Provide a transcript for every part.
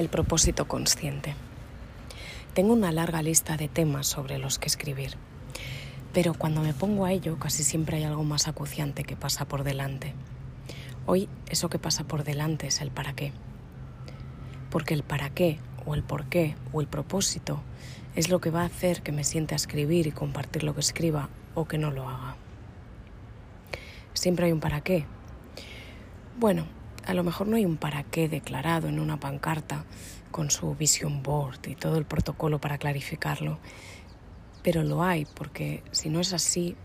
El propósito consciente. Tengo una larga lista de temas sobre los que escribir, pero cuando me pongo a ello casi siempre hay algo más acuciante que pasa por delante. Hoy eso que pasa por delante es el para qué. Porque el para qué o el por qué o el propósito es lo que va a hacer que me siente a escribir y compartir lo que escriba o que no lo haga. Siempre hay un para qué. Bueno, a lo mejor no hay un para qué declarado en una pancarta con su vision board y todo el protocolo para clarificarlo, pero lo hay porque si no es así,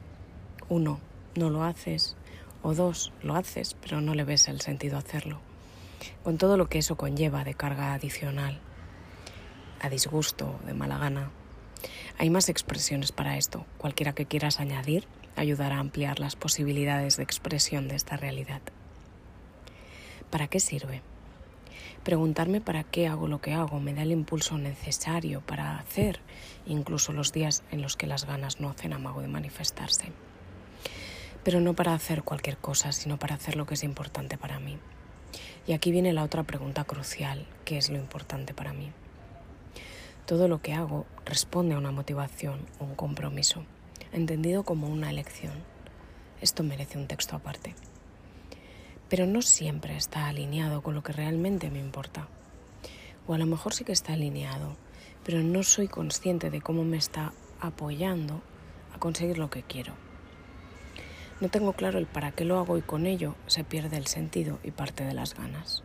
uno, no lo haces, o dos, lo haces, pero no le ves el sentido hacerlo, con todo lo que eso conlleva de carga adicional, a disgusto, de mala gana. Hay más expresiones para esto, cualquiera que quieras añadir ayudará a ampliar las posibilidades de expresión de esta realidad. ¿Para qué sirve? Preguntarme para qué hago lo que hago me da el impulso necesario para hacer, incluso los días en los que las ganas no hacen amago de manifestarse. Pero no para hacer cualquier cosa, sino para hacer lo que es importante para mí. Y aquí viene la otra pregunta crucial, ¿qué es lo importante para mí? Todo lo que hago responde a una motivación, un compromiso, entendido como una elección. Esto merece un texto aparte pero no siempre está alineado con lo que realmente me importa. O a lo mejor sí que está alineado, pero no soy consciente de cómo me está apoyando a conseguir lo que quiero. No tengo claro el para qué lo hago y con ello se pierde el sentido y parte de las ganas.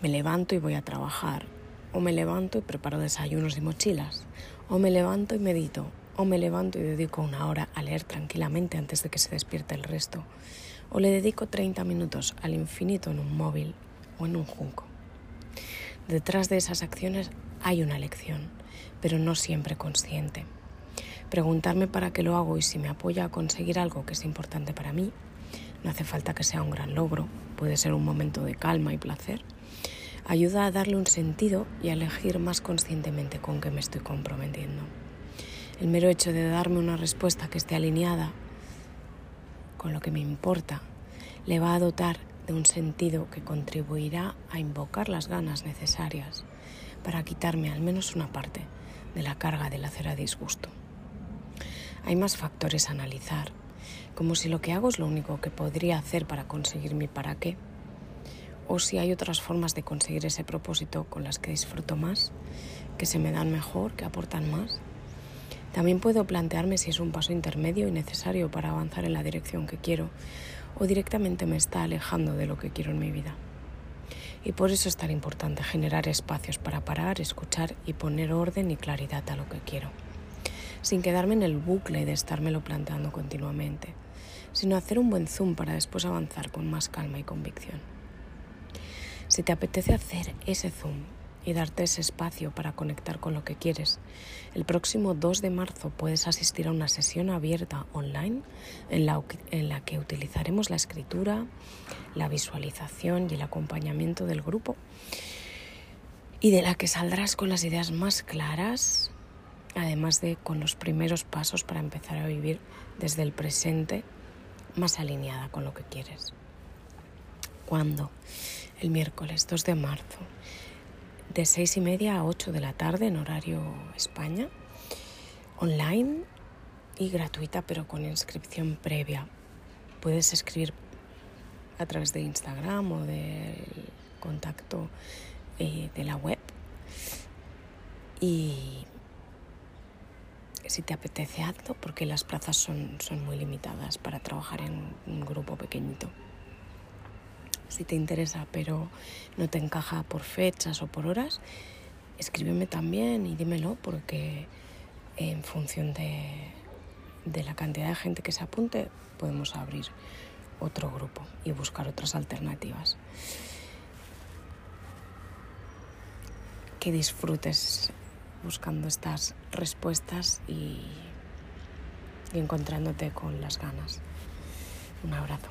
Me levanto y voy a trabajar, o me levanto y preparo desayunos y mochilas, o me levanto y medito, o me levanto y dedico una hora a leer tranquilamente antes de que se despierte el resto. O le dedico 30 minutos al infinito en un móvil o en un junco. Detrás de esas acciones hay una lección, pero no siempre consciente. Preguntarme para qué lo hago y si me apoya a conseguir algo que es importante para mí. No hace falta que sea un gran logro, puede ser un momento de calma y placer. Ayuda a darle un sentido y a elegir más conscientemente con qué me estoy comprometiendo. El mero hecho de darme una respuesta que esté alineada con lo que me importa le va a dotar de un sentido que contribuirá a invocar las ganas necesarias para quitarme al menos una parte de la carga del hacer a disgusto. Hay más factores a analizar, como si lo que hago es lo único que podría hacer para conseguir mi para qué, o si hay otras formas de conseguir ese propósito con las que disfruto más, que se me dan mejor, que aportan más. También puedo plantearme si es un paso intermedio y necesario para avanzar en la dirección que quiero o directamente me está alejando de lo que quiero en mi vida. Y por eso es tan importante generar espacios para parar, escuchar y poner orden y claridad a lo que quiero, sin quedarme en el bucle de estármelo planteando continuamente, sino hacer un buen zoom para después avanzar con más calma y convicción. Si te apetece hacer ese zoom y darte ese espacio para conectar con lo que quieres. El próximo 2 de marzo puedes asistir a una sesión abierta online en la, que utilizaremos la escritura, la visualización y el acompañamiento del grupo y de la que saldrás con las ideas más claras, además de con los primeros pasos para empezar a vivir desde el presente más alineada con lo que quieres. ¿Cuándo? El miércoles 2 de marzo de seis y media a 8 de la tarde en horario España, online y gratuita, pero con inscripción previa. Puedes escribir a través de Instagram o del contacto eh, de la web. Y si te apetece, hazlo porque las plazas son, son muy limitadas para trabajar en un grupo pequeñito si te interesa, pero no te encaja por fechas o por horas, escríbeme también y dímelo porque en función de, de la cantidad de gente que se apunte podemos abrir otro grupo y buscar otras alternativas. Que disfrutes buscando estas respuestas y, y encontrándote con las ganas. Un abrazo.